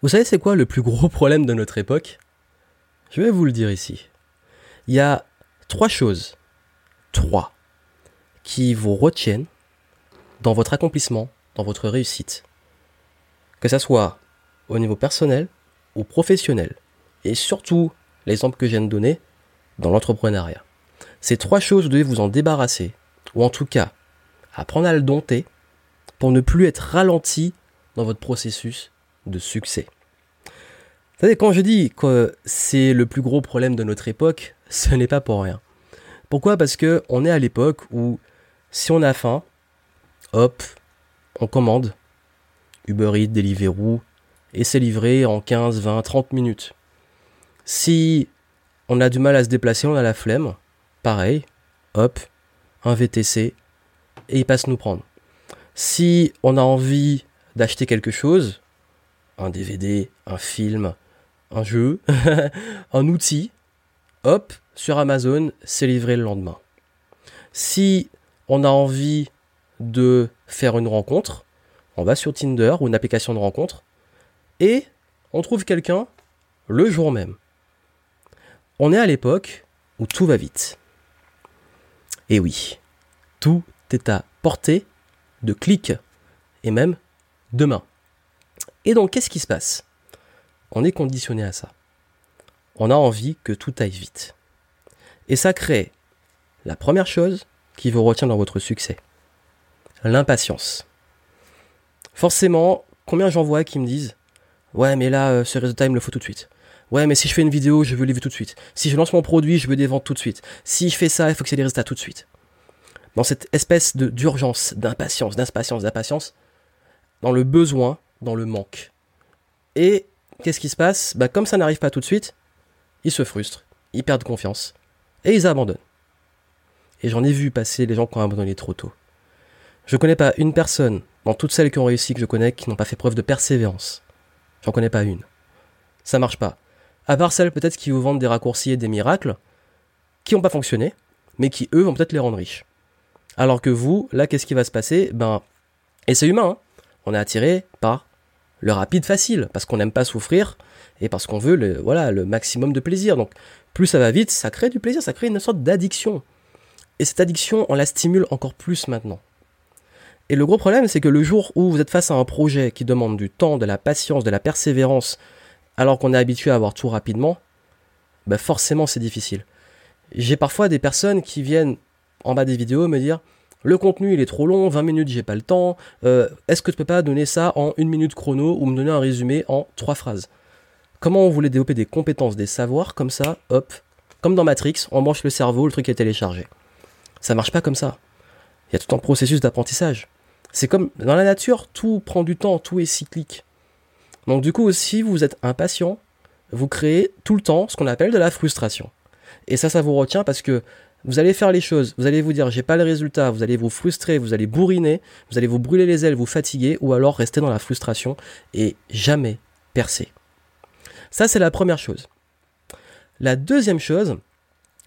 Vous savez c'est quoi le plus gros problème de notre époque? Je vais vous le dire ici. Il y a trois choses, trois, qui vous retiennent dans votre accomplissement, dans votre réussite. Que ça soit au niveau personnel ou professionnel. Et surtout, l'exemple que je viens de donner, dans l'entrepreneuriat. Ces trois choses, vous devez vous en débarrasser, ou en tout cas, apprendre à le dompter pour ne plus être ralenti dans votre processus de succès. Quand je dis que c'est le plus gros problème de notre époque, ce n'est pas pour rien. Pourquoi? Parce que on est à l'époque où si on a faim, hop, on commande Uber Eats, Deliveroo, et c'est livré en 15, 20, 30 minutes. Si on a du mal à se déplacer, on a la flemme, pareil, hop, un VTC, et il passe nous prendre. Si on a envie d'acheter quelque chose, un DVD, un film, un jeu, un outil, hop, sur Amazon, c'est livré le lendemain. Si on a envie de faire une rencontre, on va sur Tinder ou une application de rencontre et on trouve quelqu'un le jour même. On est à l'époque où tout va vite. Et oui, tout est à portée de clic et même de main. Et donc, qu'est-ce qui se passe? On est conditionné à ça. On a envie que tout aille vite. Et ça crée la première chose qui vous retient dans votre succès. L'impatience. Forcément, combien j'en vois qui me disent Ouais, mais là, euh, ce résultat, il me le faut tout de suite. Ouais, mais si je fais une vidéo, je veux les vues tout de suite. Si je lance mon produit, je veux des ventes tout de suite. Si je fais ça, il faut que c'est des résultats tout de suite. Dans cette espèce d'urgence, d'impatience, d'impatience, d'impatience, dans le besoin, dans le manque. Et qu'est-ce qui se passe? Bah, Comme ça n'arrive pas tout de suite, ils se frustrent, ils perdent confiance et ils abandonnent. Et j'en ai vu passer les gens qui ont abandonné trop tôt. Je connais pas une personne, dans toutes celles qui ont réussi que je connais, qui n'ont pas fait preuve de persévérance. J'en connais pas une. Ça marche pas. À part celles peut-être qui vous vendent des raccourcis et des miracles, qui n'ont pas fonctionné, mais qui eux vont peut-être les rendre riches. Alors que vous, là, qu'est-ce qui va se passer? Ben, et c'est humain, hein on est attiré par le rapide facile, parce qu'on n'aime pas souffrir et parce qu'on veut le, voilà, le maximum de plaisir. Donc, plus ça va vite, ça crée du plaisir, ça crée une sorte d'addiction. Et cette addiction, on la stimule encore plus maintenant. Et le gros problème, c'est que le jour où vous êtes face à un projet qui demande du temps, de la patience, de la persévérance, alors qu'on est habitué à avoir tout rapidement, bah forcément c'est difficile. J'ai parfois des personnes qui viennent en bas des vidéos me dire le contenu il est trop long, 20 minutes j'ai pas le temps, euh, est-ce que tu peux pas donner ça en une minute chrono ou me donner un résumé en trois phrases? Comment on voulait développer des compétences, des savoirs comme ça, hop, comme dans Matrix, on branche le cerveau, le truc est téléchargé. Ça marche pas comme ça. Il y a tout un processus d'apprentissage. C'est comme dans la nature, tout prend du temps, tout est cyclique. Donc du coup, si vous êtes impatient, vous créez tout le temps ce qu'on appelle de la frustration. Et ça, ça vous retient parce que vous allez faire les choses, vous allez vous dire j'ai pas le résultat, vous allez vous frustrer, vous allez bourriner, vous allez vous brûler les ailes, vous fatiguer, ou alors rester dans la frustration et jamais percer. Ça, c'est la première chose. La deuxième chose,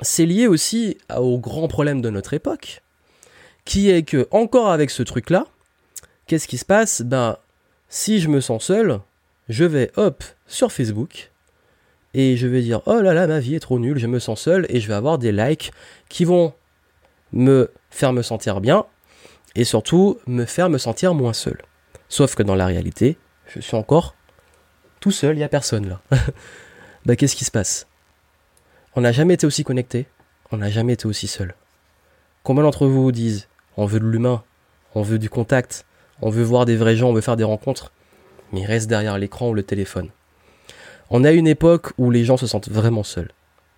c'est lié aussi au grand problème de notre époque, qui est que, encore avec ce truc-là, qu'est-ce qui se passe? Ben, si je me sens seul, je vais, hop, sur Facebook, et je vais dire, oh là là, ma vie est trop nulle, je me sens seul, et je vais avoir des likes qui vont me faire me sentir bien, et surtout me faire me sentir moins seul. Sauf que dans la réalité, je suis encore tout seul, il n'y a personne là. ben, qu'est-ce qui se passe? On n'a jamais été aussi connecté, on n'a jamais été aussi seul. Combien d'entre vous vous disent on veut de l'humain, on veut du contact, on veut voir des vrais gens, on veut faire des rencontres, mais ils restent derrière l'écran ou le téléphone. On a une époque où les gens se sentent vraiment seuls.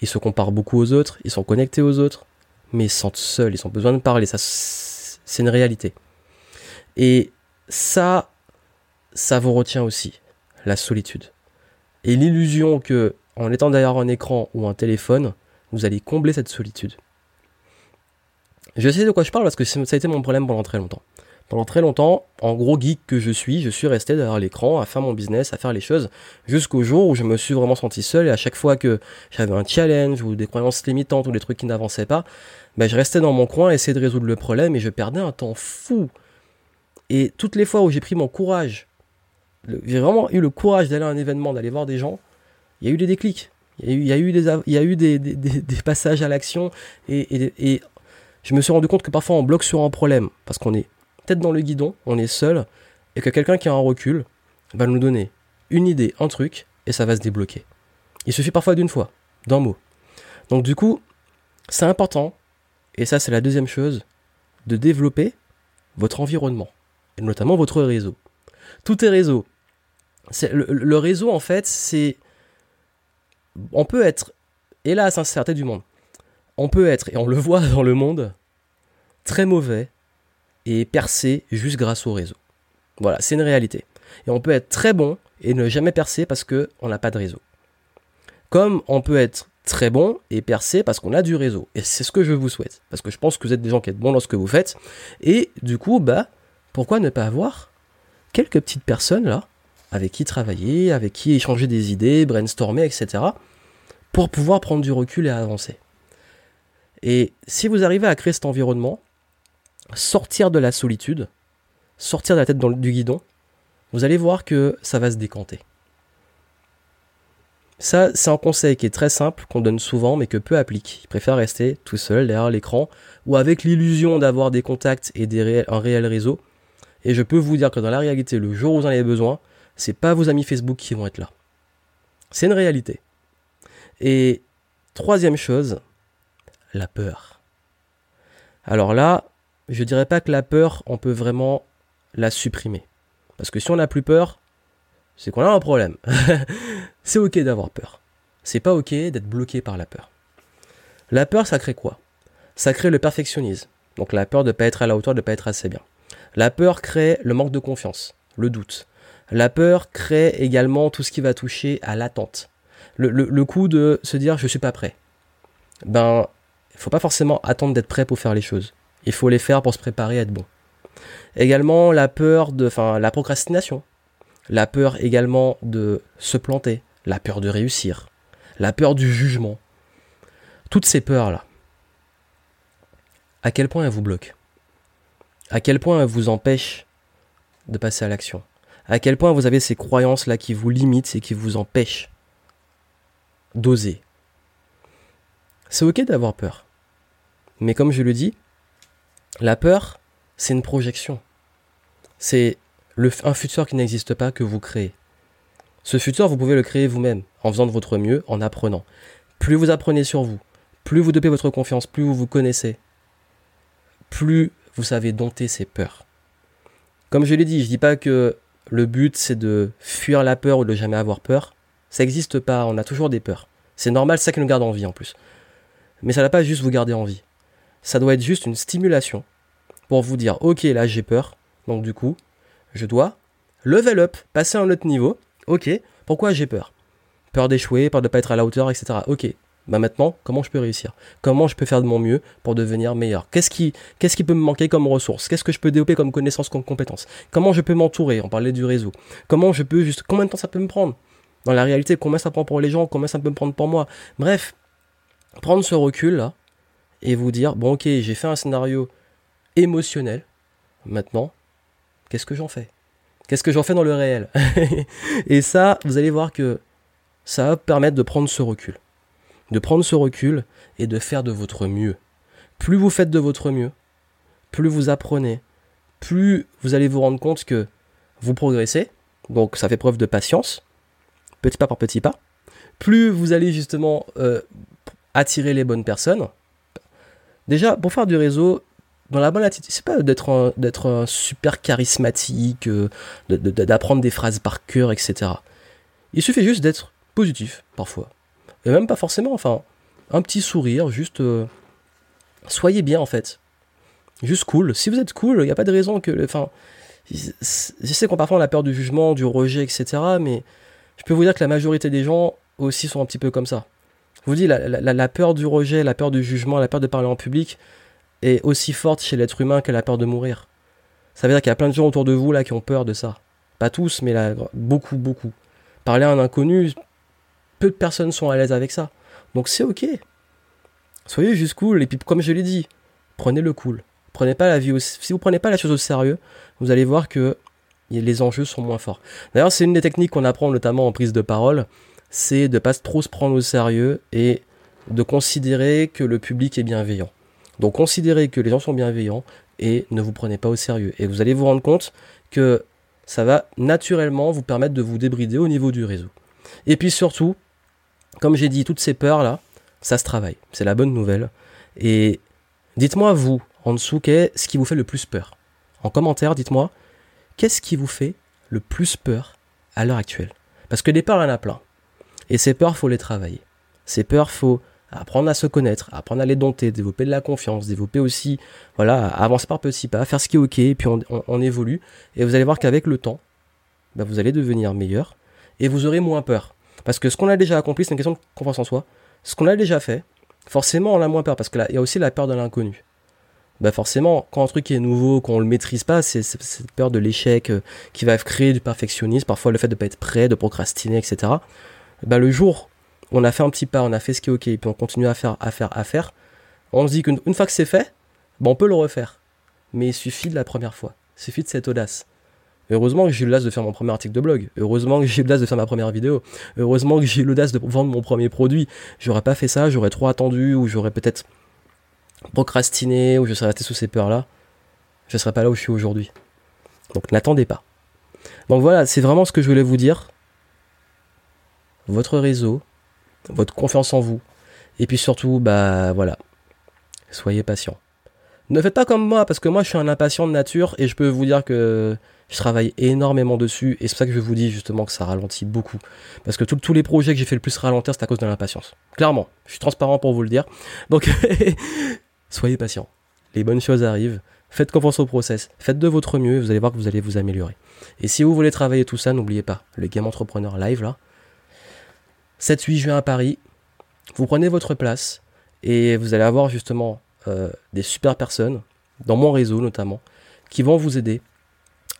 Ils se comparent beaucoup aux autres, ils sont connectés aux autres, mais ils se sentent seuls, ils ont besoin de parler, c'est une réalité. Et ça, ça vous retient aussi, la solitude. Et l'illusion que, en étant derrière un écran ou un téléphone, vous allez combler cette solitude. Je sais de quoi je parle parce que ça a été mon problème pendant très longtemps. Pendant très longtemps, en gros geek que je suis, je suis resté derrière l'écran à faire mon business, à faire les choses, jusqu'au jour où je me suis vraiment senti seul et à chaque fois que j'avais un challenge ou des croyances limitantes ou des trucs qui n'avançaient pas, ben je restais dans mon coin, essayer de résoudre le problème et je perdais un temps fou. Et toutes les fois où j'ai pris mon courage j'ai vraiment eu le courage d'aller à un événement, d'aller voir des gens, il y a eu des déclics. Il y a eu des, passages à l'action et, je me suis rendu compte que parfois on bloque sur un problème parce qu'on est tête dans le guidon, on est seul et que quelqu'un qui a un recul va nous donner une idée, un truc et ça va se débloquer. Il suffit parfois d'une fois, d'un mot. Donc du coup, c'est important, et ça c'est la deuxième chose, de développer votre environnement, et notamment votre réseau. Tout est réseau. Le, réseau, en fait, c'est on peut être, et là, sincérité du monde, on peut être, et on le voit dans le monde, très mauvais et percer juste grâce au réseau. Voilà, c'est une réalité. Et on peut être très bon et ne jamais percer parce qu'on n'a pas de réseau. Comme on peut être très bon et percer parce qu'on a du réseau. Et c'est ce que je vous souhaite. Parce que je pense que vous êtes des gens qui êtes bons dans ce que vous faites. Et du coup, bah, pourquoi ne pas avoir quelques petites personnes là avec qui travailler, avec qui échanger des idées, brainstormer, etc. pour pouvoir prendre du recul et avancer. Et si vous arrivez à créer cet environnement, sortir de la solitude, sortir de la tête du guidon, vous allez voir que ça va se décanter. Ça, c'est un conseil qui est très simple, qu'on donne souvent, mais que peu applique. Il préfère rester tout seul derrière l'écran, ou avec l'illusion d'avoir des contacts et des un réel réseau. Et je peux vous dire que dans la réalité, le jour où vous en avez besoin, c'est pas vos amis Facebook qui vont être là. C'est une réalité. Et troisième chose, la peur. Alors là, je dirais pas que la peur, on peut vraiment la supprimer. Parce que si on n'a plus peur, c'est qu'on a un problème. c'est ok d'avoir peur. C'est pas ok d'être bloqué par la peur. La peur, ça crée quoi? Ça crée le perfectionnisme. Donc la peur de ne pas être à la hauteur, de ne pas être assez bien. La peur crée le manque de confiance, le doute. La peur crée également tout ce qui va toucher à l'attente. Le, coup de se dire je suis pas prêt. Ben, il faut pas forcément attendre d'être prêt pour faire les choses. Il faut les faire pour se préparer à être bon. Également la peur de, enfin la procrastination, la peur également de se planter, la peur de réussir, la peur du jugement. Toutes ces peurs là. À quel point elles vous bloquent? À quel point elles vous empêchent de passer à l'action? À quel point vous avez ces croyances-là qui vous limitent et qui vous empêchent d'oser? C'est ok d'avoir peur. Mais comme je le dis, la peur, c'est une projection. C'est un futur qui n'existe pas que vous créez. Ce futur, vous pouvez le créer vous-même, en faisant de votre mieux, en apprenant. Plus vous apprenez sur vous, plus vous dopez votre confiance, plus vous vous connaissez, plus vous savez dompter ces peurs. Comme je l'ai dit, je ne dis pas que le but c'est de fuir la peur ou de jamais avoir peur. Ça n'existe pas, on a toujours des peurs. C'est normal, c'est ça qui nous garde en vie en plus. Mais ça ne va pas juste vous garder en vie. Ça doit être juste une stimulation pour vous dire ok là j'ai peur, donc du coup je dois level up, passer à un autre niveau. Ok, pourquoi j'ai peur? Peur d'échouer, peur de ne pas être à la hauteur, etc. Ok, bah maintenant, comment je peux réussir? Comment je peux faire de mon mieux pour devenir meilleur? Qu'est-ce qui, peut me manquer comme ressource Qu'est-ce que je peux développer comme connaissance, comme compétence Comment je peux m'entourer? On parlait du réseau. Comment je peux juste... Combien de temps ça peut me prendre? Dans la réalité, combien ça prend pour les gens? Combien ça peut me prendre pour moi? Bref, prendre ce recul là et vous dire, bon ok, j'ai fait un scénario émotionnel. Maintenant, qu'est-ce que j'en fais? Qu'est-ce que j'en fais dans le réel? Et ça, vous allez voir que ça va permettre de prendre ce recul de prendre ce recul et de faire de votre mieux. Plus vous faites de votre mieux, plus vous apprenez, plus vous allez vous rendre compte que vous progressez, donc ça fait preuve de patience, petit pas par petit pas, plus vous allez justement euh, attirer les bonnes personnes. Déjà, pour faire du réseau, dans la bonne attitude, c'est pas d'être super charismatique, euh, d'apprendre des phrases par cœur, etc. Il suffit juste d'être positif, parfois. Et même pas forcément, enfin, un petit sourire, juste. Euh, soyez bien en fait. Juste cool. Si vous êtes cool, il n'y a pas de raison que. Enfin, je sais qu'on parfois a peur du jugement, du rejet, etc. Mais je peux vous dire que la majorité des gens aussi sont un petit peu comme ça. Vous dis, la, peur du rejet, la peur du jugement, la peur de parler en public est aussi forte chez l'être humain que la peur de mourir. Ça veut dire qu'il y a plein de gens autour de vous là qui ont peur de ça. Pas tous, mais beaucoup, beaucoup. Parler à un inconnu, peu de personnes sont à l'aise avec ça. Donc c'est ok. Soyez juste cool. Et puis comme je l'ai dit, prenez le cool. Prenez pas la vie au... Si vous prenez pas la chose au sérieux, vous allez voir que les enjeux sont moins forts. D'ailleurs, c'est une des techniques qu'on apprend notamment en prise de parole, c'est de pas trop se prendre au sérieux et de considérer que le public est bienveillant. Donc considérez que les gens sont bienveillants et ne vous prenez pas au sérieux. Et vous allez vous rendre compte que ça va naturellement vous permettre de vous débrider au niveau du réseau. Et puis surtout, comme j'ai dit, toutes ces peurs-là, ça se travaille. C'est la bonne nouvelle. Et dites-moi, vous, en dessous, qu'est-ce qui vous fait le plus peur? En commentaire, dites-moi, qu'est-ce qui vous fait le plus peur à l'heure actuelle? Parce que des peurs, il y en a plein. Et ces peurs, faut les travailler. Ces peurs, faut apprendre à se connaître, apprendre à les dompter, développer de la confiance, développer aussi, voilà, avancer par petits pas, faire ce qui est ok, et puis on, évolue. Et vous allez voir qu'avec le temps, bah, vous allez devenir meilleur et vous aurez moins peur. Parce que ce qu'on a déjà accompli, c'est une question de confiance en soi. Ce qu'on a déjà fait, forcément, on a moins peur parce qu'il y a aussi la peur de l'inconnu. Bah forcément, quand un truc est nouveau, qu'on le maîtrise pas, c'est cette peur de l'échec euh, qui va créer du perfectionnisme, parfois le fait de pas être prêt, de procrastiner, etc. Bah le jour où on a fait un petit pas, on a fait ce qui est ok, et puis on continue à faire, à faire, à faire, on se dit qu'une fois que c'est fait, bah on peut le refaire. Mais il suffit de la première fois, il suffit de cette audace. Heureusement que j'ai eu l'audace de faire mon premier article de blog. Heureusement que j'ai eu l'audace de faire ma première vidéo. Heureusement que j'ai eu l'audace de vendre mon premier produit. J'aurais pas fait ça, j'aurais trop attendu ou j'aurais peut-être procrastiné ou je serais resté sous ces peurs-là. Je serais pas là où je suis aujourd'hui. Donc n'attendez pas. Donc voilà, c'est vraiment ce que je voulais vous dire. Votre réseau, votre confiance en vous. Et puis surtout, bah voilà. Soyez patient. Ne faites pas comme moi, parce que moi je suis un impatient de nature et je peux vous dire que je travaille énormément dessus et c'est pour ça que je vous dis justement que ça ralentit beaucoup. Parce que tous les projets que j'ai fait le plus ralentir, c'est à cause de l'impatience. Clairement, je suis transparent pour vous le dire. Donc, soyez patient. Les bonnes choses arrivent. Faites confiance au process. Faites de votre mieux et vous allez voir que vous allez vous améliorer. Et si vous voulez travailler tout ça, n'oubliez pas, le Game Entrepreneur Live là, 7-8 juin à Paris, vous prenez votre place et vous allez avoir justement euh, des super personnes, dans mon réseau notamment, qui vont vous aider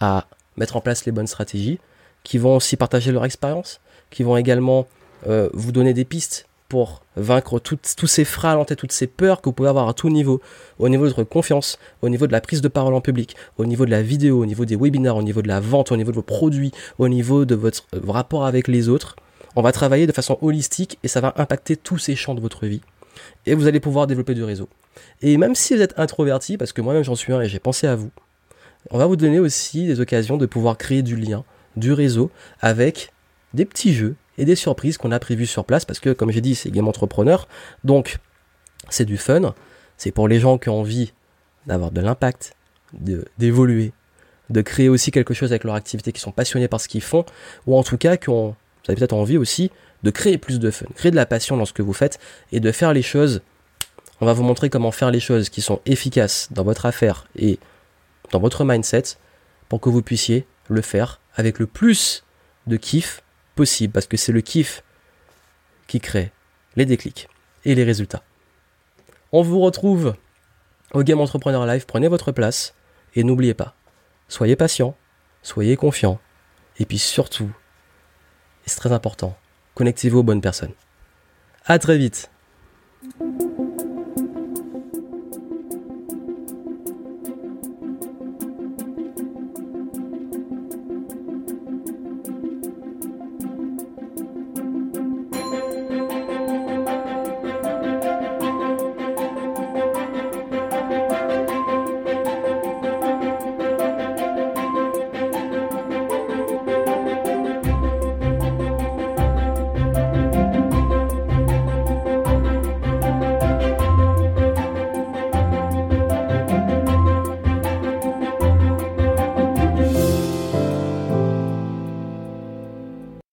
à mettre en place les bonnes stratégies, qui vont aussi partager leur expérience, qui vont également euh, vous donner des pistes pour vaincre tous ces freins et toutes ces peurs que vous pouvez avoir à tout niveau, au niveau de votre confiance, au niveau de la prise de parole en public, au niveau de la vidéo, au niveau des webinaires, au niveau de la vente, au niveau de vos produits, au niveau de votre euh, rapport avec les autres. On va travailler de façon holistique et ça va impacter tous ces champs de votre vie. Et vous allez pouvoir développer du réseau. Et même si vous êtes introverti, parce que moi-même j'en suis un et j'ai pensé à vous, on va vous donner aussi des occasions de pouvoir créer du lien, du réseau, avec des petits jeux et des surprises qu'on a prévues sur place, parce que comme j'ai dit, c'est Game Entrepreneur, donc c'est du fun, c'est pour les gens qui ont envie d'avoir de l'impact, d'évoluer, de, créer aussi quelque chose avec leur activité, qui sont passionnés par ce qu'ils font, ou en tout cas qui ont, vous avez peut-être envie aussi de créer plus de fun, créer de la passion dans ce que vous faites et de faire les choses. On va vous montrer comment faire les choses qui sont efficaces dans votre affaire et dans votre mindset pour que vous puissiez le faire avec le plus de kiff possible parce que c'est le kiff qui crée les déclics et les résultats. On vous retrouve au Game Entrepreneur Live, prenez votre place et n'oubliez pas, soyez patient, soyez confiant et puis surtout, c'est très important, connectez-vous aux bonnes personnes. À très vite.